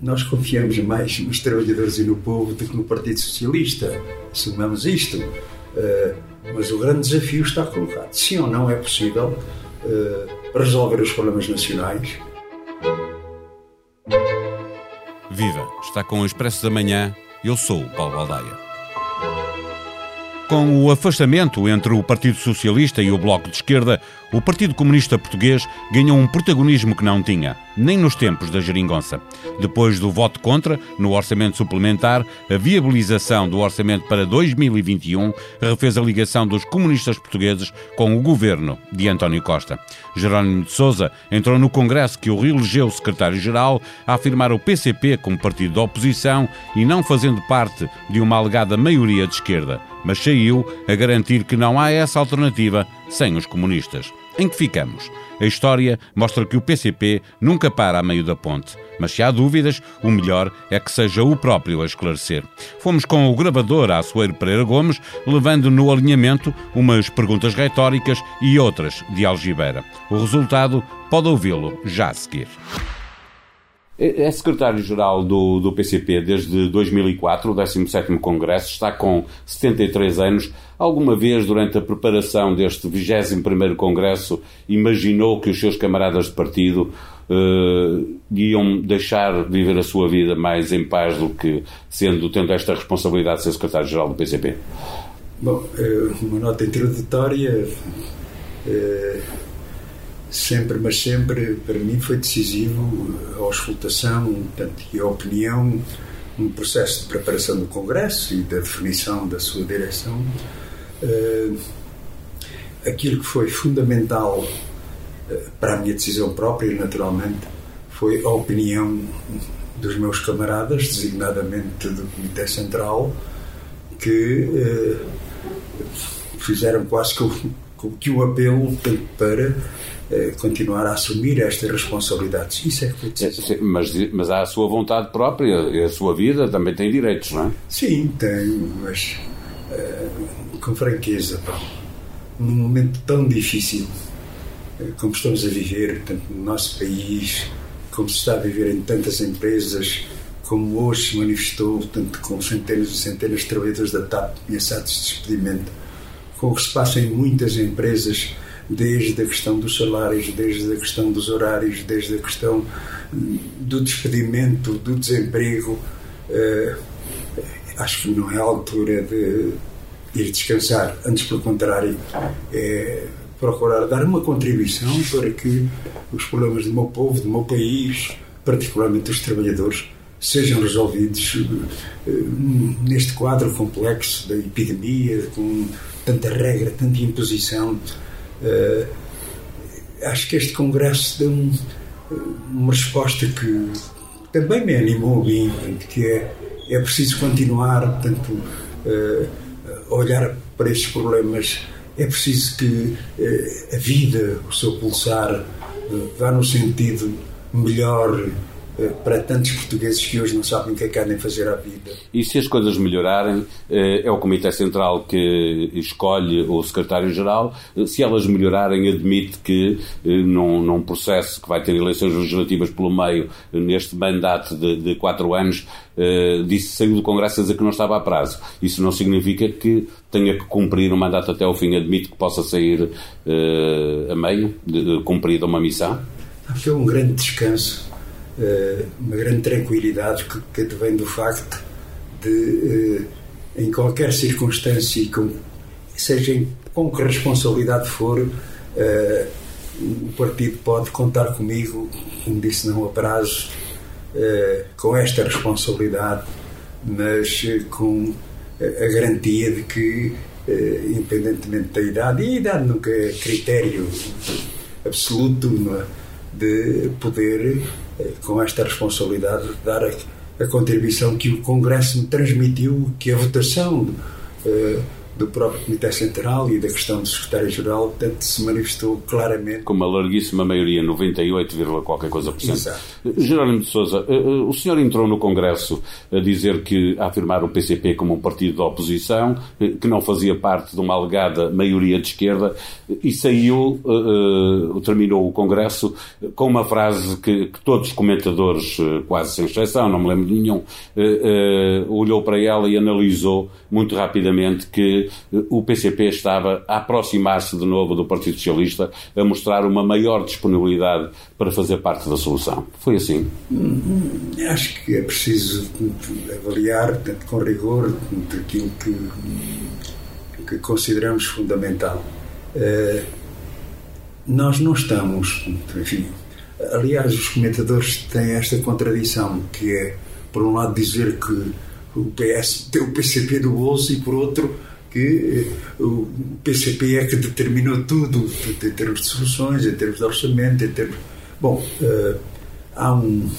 nós confiamos mais nos trabalhadores e no povo do que no Partido Socialista. Assumamos isto. Uh, mas o grande desafio está colocado. Sim ou não é possível uh, resolver os problemas nacionais? Viva! Está com o Expresso da Manhã. Eu sou o Paulo Baldaia. Com o afastamento entre o Partido Socialista e o Bloco de Esquerda, o Partido Comunista Português ganhou um protagonismo que não tinha, nem nos tempos da geringonça. Depois do voto contra, no orçamento suplementar, a viabilização do orçamento para 2021 refez a ligação dos comunistas portugueses com o governo de António Costa. Jerónimo de Sousa entrou no Congresso que o reelegeu secretário-geral a afirmar o PCP como partido da oposição e não fazendo parte de uma alegada maioria de esquerda, mas saiu a garantir que não há essa alternativa sem os comunistas. Em que ficamos? A história mostra que o PCP nunca para a meio da ponte. Mas se há dúvidas, o melhor é que seja o próprio a esclarecer. Fomos com o gravador Açoeiro Pereira Gomes, levando no alinhamento umas perguntas retóricas e outras de algibeira. O resultado pode ouvi-lo já a seguir. É, é secretário-geral do, do PCP desde 2004, o 17º Congresso, está com 73 anos. Alguma vez, durante a preparação deste 21º Congresso, imaginou que os seus camaradas de partido uh, iam deixar viver a sua vida mais em paz do que sendo, tendo esta responsabilidade de ser secretário-geral do PCP? Bom, eh, uma nota introdutória. Eh, sempre, mas sempre, para mim foi decisivo a auscultação portanto, e a opinião no processo de preparação do Congresso e da definição da sua direção. Uh, aquilo que foi fundamental uh, para a minha decisão própria, naturalmente, foi a opinião dos meus camaradas, designadamente do Comitê Central, que uh, fizeram quase que o, que o apelo para eh, continuar a assumir estas responsabilidades. Isso é que foi é, mas, mas há a sua vontade própria, a sua vida também tem direitos, não é? Sim, tem, mas uh, com franqueza, pá, num momento tão difícil uh, como estamos a viver, tanto no nosso país, como se está a viver em tantas empresas, como hoje se manifestou, tanto com centenas e centenas de trabalhadores da TAP ameaçados de despedimento, com o que se passa em muitas empresas desde a questão dos salários, desde a questão dos horários, desde a questão do despedimento, do desemprego. Uh, acho que não é a altura de ir descansar, antes pelo contrário, é procurar dar uma contribuição para que os problemas do meu povo, do meu país, particularmente os trabalhadores, sejam resolvidos uh, neste quadro complexo da epidemia, com tanta regra, tanta imposição. Uh, acho que este congresso deu um, uma resposta que também me animou bem, que é, é preciso continuar, portanto, uh, olhar para estes problemas, é preciso que uh, a vida, o seu pulsar, vá no sentido melhor para tantos portugueses que hoje não sabem o que é que querem fazer à vida. E se as coisas melhorarem, eh, é o Comitê Central que escolhe o Secretário-Geral. Eh, se elas melhorarem, admite que num, num, processo que vai ter eleições legislativas pelo meio, neste mandato de, de quatro anos, disse saiu do Congresso a dizer que não estava a prazo. Isso não significa que tenha que cumprir o mandato até ao fim. Admite que possa sair a meio, de, de cumprida uma missão? Acho que é um grande descanso eh, uma grande tranquilidade que, que do facto de, eh, em qualquer circunstância, seja com que responsabilidade for, eh, o partido pode contar comigo, como disse, não a prazo, com esta responsabilidade, mas com a garantia de que, independentemente da idade, e a idade nunca é critério absoluto é? de poder com esta responsabilidade de dar a, a, contribuição que o Congresso me transmitiu, que a votação uh, do próprio Comitê Central e da questão do Secretário-Geral, portanto, se manifestou claramente. Com uma larguíssima maioria, 98, qualquer coisa por cento. Exato. Jerónimo de Souza, eh, eh, o senhor entrou no Congresso a dizer que, a afirmar o PCP como um partido de oposição, eh, que não fazia parte de uma alegada maioria de esquerda, e saiu, terminou o Congresso com uma frase que, que todos os comentadores, quase sem exceção, não me lembro de nenhum, olhou para ela e analisou muito rapidamente que o PCP estava a aproximar-se de novo do Partido Socialista, a mostrar uma maior disponibilidade para fazer parte da solução. Foi assim? Hum, acho que é preciso avaliar tanto com rigor aquilo que, que consideramos fundamental. Uh, nós não estamos, enfim, aliás, os comentadores têm esta contradição, que é, por um lado, dizer que o PS tem o PCP do bolso e, por outro, que eh, o PCP é que determinou tudo em termos de soluções, em termos de orçamento, em termos. Bom, uh, há um,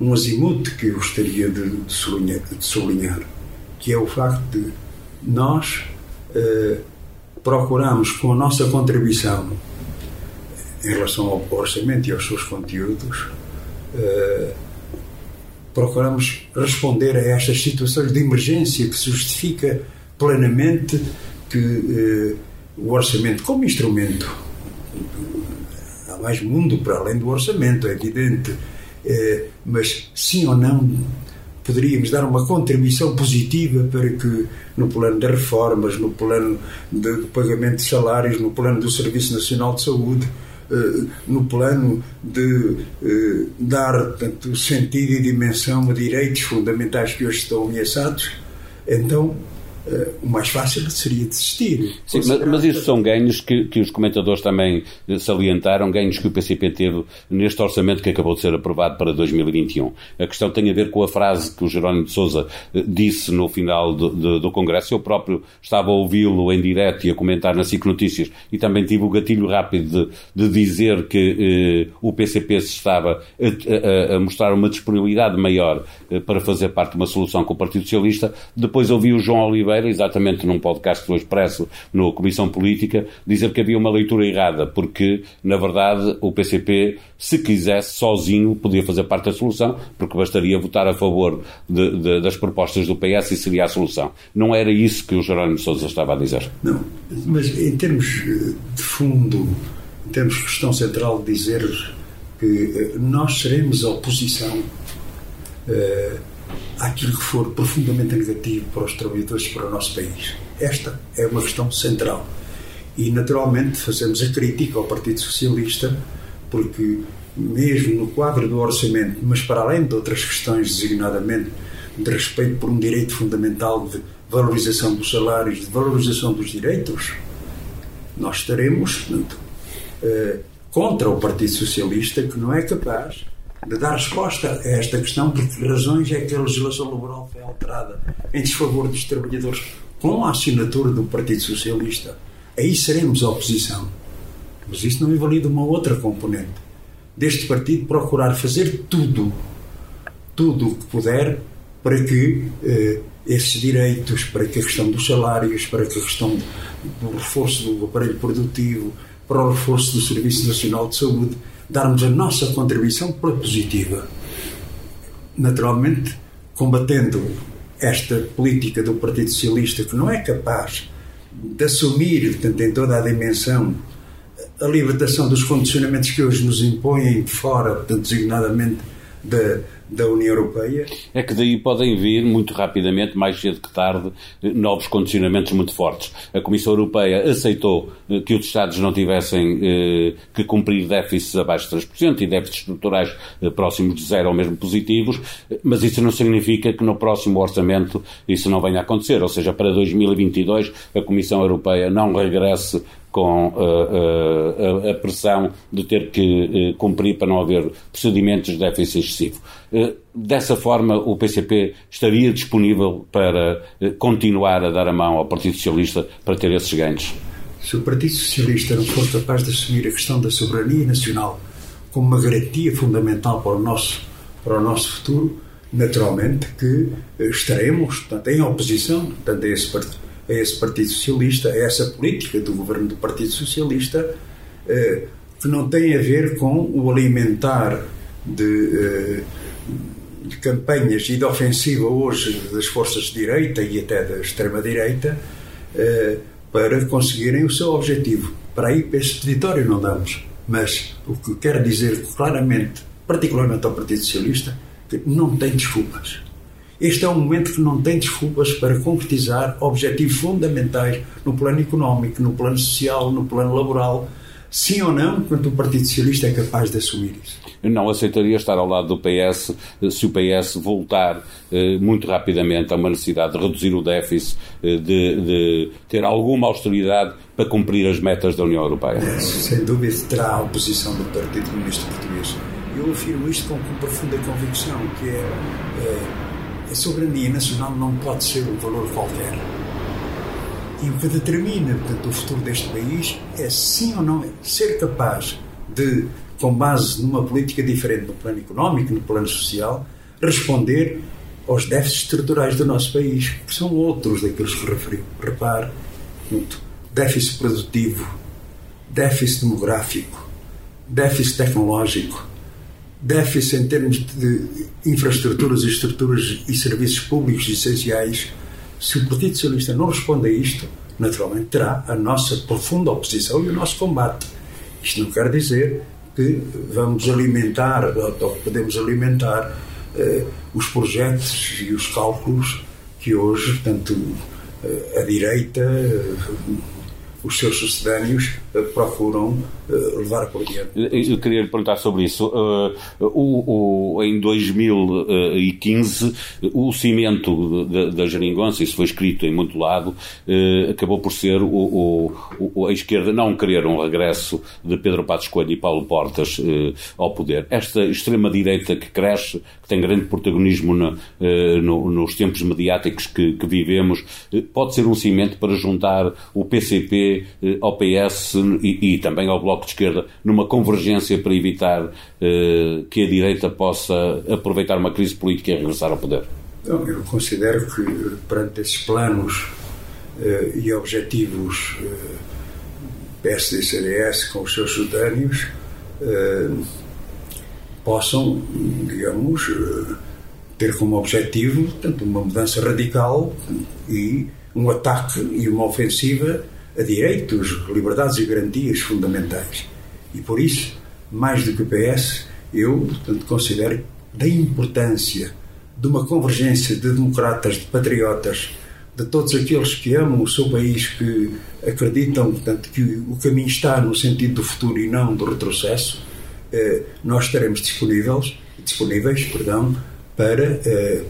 um azimuth que eu gostaria de, de, sublinhar, de, sublinhar, que é o facto de nós uh, procuramos, com a nossa contribuição em relação ao orçamento e aos seus conteúdos, uh, procuramos responder a estas situações de emergência que se justifica plenamente que eh, o orçamento como instrumento. Há mais mundo para além do orçamento, é evidente, eh, mas sim ou não poderíamos dar uma contribuição positiva para que no plano das reformas, no plano de pagamento de salários, no plano do Serviço Nacional de Saúde, eh, no plano de eh, dar tanto sentido e dimensão a direitos fundamentais que hoje estão ameaçados, então uh, o mais fácil seria desistir. Sim, mas, mas isso são ganhos que, que os comentadores também eh, salientaram, ganhos que o PCP teve neste orçamento que acabou de ser aprovado para 2021. A questão tem a ver com a frase que o Jerónimo de Sousa eh, disse no final do, do, do Congresso. Eu próprio estava a ouvi-lo em direto e a comentar na SIC Notícias e também tive o gatilho rápido de, de dizer que eh, o PCP se estava a, a, a, mostrar uma disponibilidade maior eh, para fazer parte de uma solução com o Partido Socialista. Depois ouvi o João Oliveira Exatamente num podcast do Expresso, no Comissão Política, dizer que havia uma leitura errada, porque, na verdade, o PCP, se quisesse, sozinho, podia fazer parte da solução, porque bastaria votar a favor de, de, das propostas do PS e seria a solução. Não era isso que o Jerónimo Sousa estava a dizer. Não, mas em termos eh, de fundo, em termos de questão central, dizer que eh, nós seremos a oposição. Uh, àquilo que for profundamente negativo para os trabalhadores para o nosso país. Esta é uma questão central. E, naturalmente, fazemos a crítica ao Partido Socialista, porque, mesmo no quadro do orçamento, mas para além de outras questões, designadamente de respeito por um direito fundamental de valorização dos salários, de valorização dos direitos, nós estaremos portanto, eh, contra o Partido Socialista, que não é capaz de dar resposta a esta questão, por que razões é que a legislação laboral foi alterada em desfavor dos trabalhadores com a assinatura do Partido Socialista. Aí seremos oposição. Mas isso não invalida uma outra componente. Deste partido procurar fazer tudo, tudo o que puder para que eh, esses direitos, para que a questão dos salários, para que a questão do reforço do aparelho produtivo, para o reforço do Serviço Nacional de Saúde, darmos a nossa contribuição positiva. Naturalmente, combatendo esta política do Partido Socialista que não é capaz de assumir, portanto, em toda a dimensão, a libertação dos condicionamentos que hoje nos impõem fora, portanto, designadamente da, da União Europeia. É que daí podem vir, muito rapidamente, mais cedo que tarde, novos condicionamentos muito fortes. A Comissão Europeia aceitou eh, que os Estados não tivessem eh, que cumprir déficits abaixo de 3% e déficits estruturais eh, próximos de zero ou mesmo positivos, mas isso não significa que no próximo orçamento isso não venha a acontecer. Ou seja, para 2022 a Comissão Europeia não regresse com uh, uh, a pressão de ter que uh, cumprir para não haver procedimentos de déficit excessivo. dessa forma, o PCP estaria disponível para continuar a dar a mão ao Partido Socialista para ter esses ganhos? Se o Partido Socialista não for capaz de assumir a questão da soberania nacional como uma garantia fundamental para o nosso, para o nosso futuro, naturalmente que estaremos portanto, em oposição portanto, a esse partido a esse Partido Socialista, a essa política do governo do Partido Socialista, eh, que não tem a ver com o alimentar de, eh, de campanhas e de ofensiva hoje das forças de direita e até da extrema-direita eh, para conseguirem o seu objetivo. Para aí, para esse peditório não damos. Mas o que quero dizer claramente, particularmente ao Partido Socialista, que não tem desculpas. Este é um momento que não tem desculpas para concretizar objetivos fundamentais no plano económico, no plano social, no plano laboral, sim ou não, quanto o Partido Socialista é capaz de assumir isso. Eu não aceitaria estar ao lado do PS se o PS voltar eh, muito rapidamente a uma necessidade de reduzir o déficit, eh, de, de, ter alguma austeridade para cumprir as metas da União Europeia. Sem dúvida terá a oposição do Partido Comunista Português. Eu afirmo isto com profunda convicção, que é, é a soberania nacional não pode ser um valor qualquer e o que determina, portanto, o futuro deste país é sim ou não ser capaz de, com base numa política diferente no plano económico, no plano social, responder aos déficits estruturais do nosso país, que são outros daqueles que referiu. Repare, muito, déficit produtivo, déficit demográfico, déficit tecnológico, déficit em termos de infraestruturas e estruturas e serviços públicos essenciais, se o Partido Socialista não responde a isto, naturalmente terá a nossa profunda oposição e o nosso combate. Isto não quer dizer que vamos alimentar, ou podemos alimentar, eh, os projetos e os cálculos que hoje, portanto, eh, a direita, eh, os seus sucedâneos eh, procuram levar por diante. Eu queria lhe perguntar sobre isso. Uh, o, o, em 2015, o cimento da, da Jeringonça, isso foi escrito em muito lado, uh, acabou por ser o, o, a esquerda não querer um regresso de Pedro Passos Coelho e Paulo Portas ao poder. Esta extrema-direita que cresce, que tem grande protagonismo no, no, nos tempos mediáticos que, que vivemos, pode ser um cimento para juntar o PCP ao PS e, e, também ao Bloco de Esquerda numa convergência para evitar eh, que a direita possa aproveitar uma crise política e regressar ao poder? Eu considero que perante esses planos eh, e objetivos eh, PSD e CDS com os seus sudâneos possam, digamos, ter como objetivo tanto uma mudança radical e um ataque e uma ofensiva a direitos, liberdades e garantias fundamentais. E por isso, mais do que o PS, eu portanto, considero da importância de uma convergência de democratas, de patriotas, de todos aqueles que amam o seu país, que acreditam portanto, que o caminho está no sentido do futuro e não do retrocesso, eh, nós estaremos disponíveis, disponíveis perdão, para eh,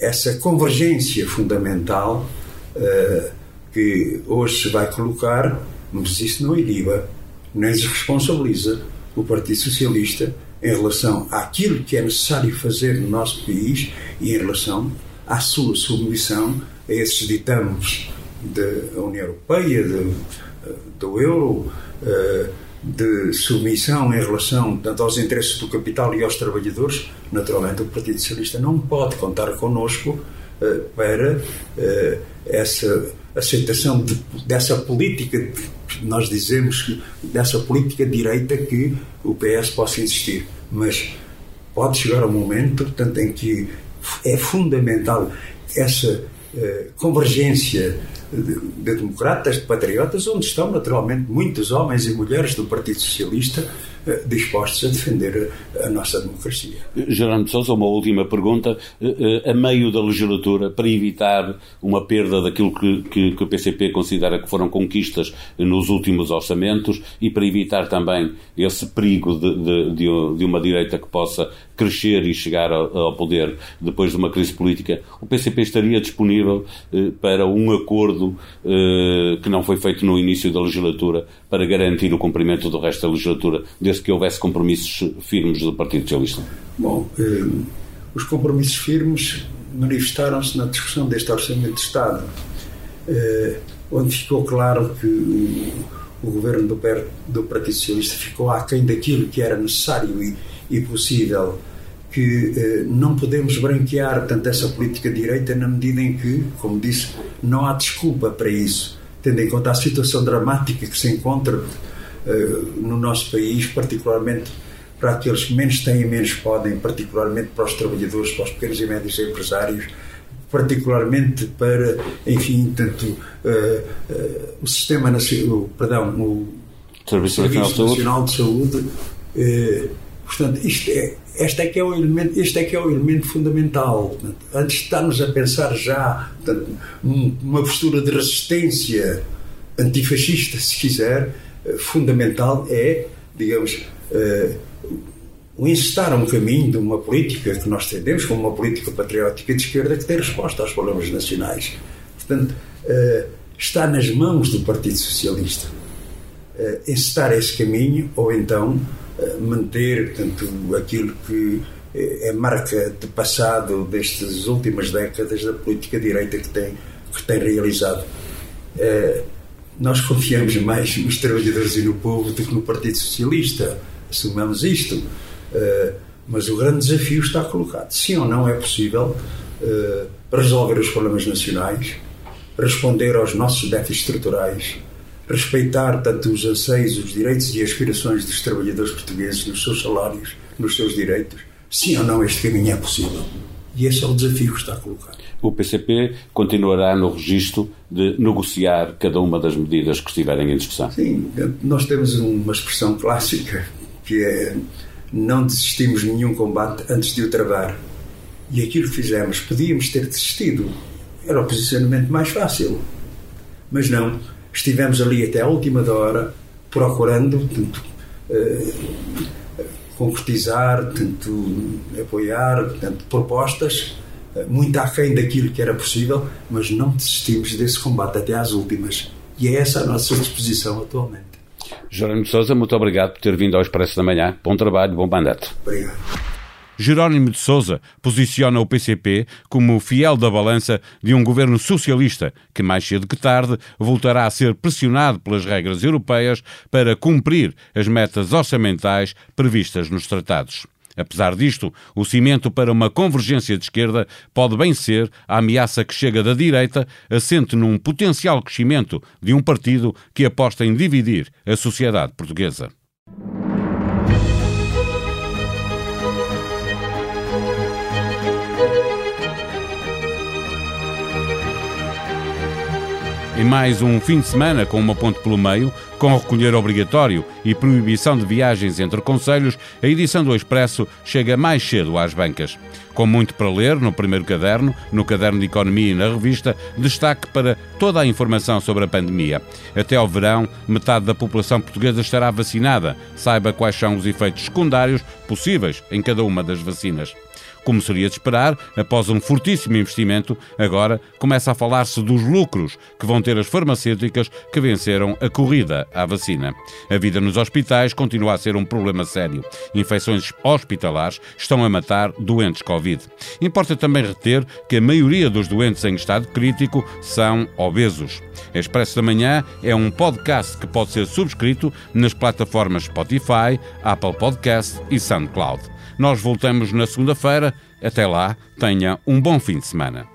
essa convergência fundamental eh, que hoje se vai colocar, mas isso não iniba, nem desresponsabiliza o Partido Socialista em relação àquilo que é necessário fazer no nosso país e em relação à sua submissão a esses ditames da União Europeia, de, do euro, eh, de submissão em relação tanto aos interesses do capital e aos trabalhadores, naturalmente o Partido Socialista não pode contar connosco eh, para eh, essa aceitação de, dessa política, nós dizemos dessa política direita que o PS possa existir. Mas pode chegar um momento, portanto, em que é fundamental essa eh, convergência de, de, democratas, de patriotas, onde estão naturalmente muitos homens e mulheres do Partido Socialista eh, dispostos a defender a nossa democracia. Gerardo Sousa, uma última pergunta. Eh, eh, a meio da legislatura, para evitar uma perda daquilo que, que, que o PCP considera que foram conquistas nos últimos orçamentos e para evitar também esse perigo de, de, de uma direita que possa crescer e chegar ao poder depois de uma crise política, o PCP estaria disponível para um acordo que não foi feito no início da legislatura para garantir o cumprimento do resto da legislatura desde que houvesse compromissos firmes do Partido Socialista? Bom, eh, os compromissos firmes manifestaram-se na discussão deste Orçamento de Estado, eh, onde ficou claro que o, o governo do, do, Partido Socialista ficou aquém daquilo que era necessário e, e possível que eh, não podemos branquear tanto essa política de direita na medida em que, como disse não há desculpa para isso, tendo em conta a situação dramática que se encontra uh, no nosso país, particularmente para aqueles que menos têm e menos podem, particularmente para os trabalhadores, para os pequenos e médios empresários, particularmente para, enfim, tanto uh, uh, o sistema nacional, perdão, o Serviço, Serviço Nacional de Saúde. Uh, portanto, isto é, este é que é o elemento, este é que é o elemento fundamental. Antes de estarmos a pensar já portanto, uma postura de resistência antifascista, se quiser, fundamental é, digamos, o incitar a um caminho de uma política que nós entendemos como uma política patriótica de esquerda que tem resposta aos problemas nacionais. Portanto, uh, está nas mãos do Partido Socialista uh, incitar esse caminho ou então manter portanto, aquilo que é marca de passado destas últimas décadas da política direita que tem, que tem realizado. nós confiamos mais nos trabalhadores e no povo do que no Partido Socialista. Assumamos isto. Uh, mas o grande desafio está colocado. Sim ou não é possível uh, resolver os problemas nacionais, responder aos nossos déficits estruturais, respeitar tanto os anseios, os direitos e aspirações dos trabalhadores portugueses nos seus salários, nos seus direitos. Sim ou não este caminho é possível. E esse é o desafio que está colocado. O PCP continuará no registro de negociar cada uma das medidas que estiverem em discussão? Sim, nós temos uma expressão clássica que é não desistimos de nenhum combate antes de o travar. E aquilo que fizemos, podíamos ter desistido. Era o posicionamento mais fácil. Mas não. Estivemos ali até a última hora, procurando tanto, uh, concretizar, tanto, apoiar tanto, propostas, uh, muito aquém daquilo que era possível, mas não desistimos desse combate até às últimas. E é essa a nossa disposição atualmente. Jerónimo de Sousa, muito obrigado por ter vindo ao Expresso da Manhã. Bom trabalho, bom mandato. Obrigado. Jerónimo de Sousa posiciona o PCP como fiel da balança de um governo socialista que, mais cedo que tarde, voltará a ser pressionado pelas regras europeias para cumprir as metas orçamentais previstas nos tratados. Apesar disto, o cimento para uma convergência de esquerda pode bem ser a ameaça que chega da direita, assente num potencial crescimento de um partido que aposta em dividir a sociedade portuguesa. Em mais um fim de semana com uma ponte pelo meio, com recolher obrigatório e proibição de viagens entre conselhos, a edição do Expresso chega mais cedo às bancas. Com muito para ler no primeiro caderno, no caderno de Economia e na revista, destaque para toda a informação sobre a pandemia. Até ao verão, metade da população portuguesa estará vacinada. Saiba quais são os efeitos secundários possíveis em cada uma das vacinas. Como seria de esperar, após um fortíssimo investimento, agora começa a falar-se dos lucros que vão ter as farmacêuticas que venceram a corrida à vacina. A vida nos hospitais continua a ser um problema sério. Infecções hospitalares estão a matar doentes Covid. Importa também reter que a maioria dos doentes em estado crítico são obesos. Expresso da Manhã é um podcast que pode ser subscrito nas plataformas Spotify, Apple Podcast e SoundCloud. Nós voltamos na segunda-feira. Até lá, tenha um bom fim de semana.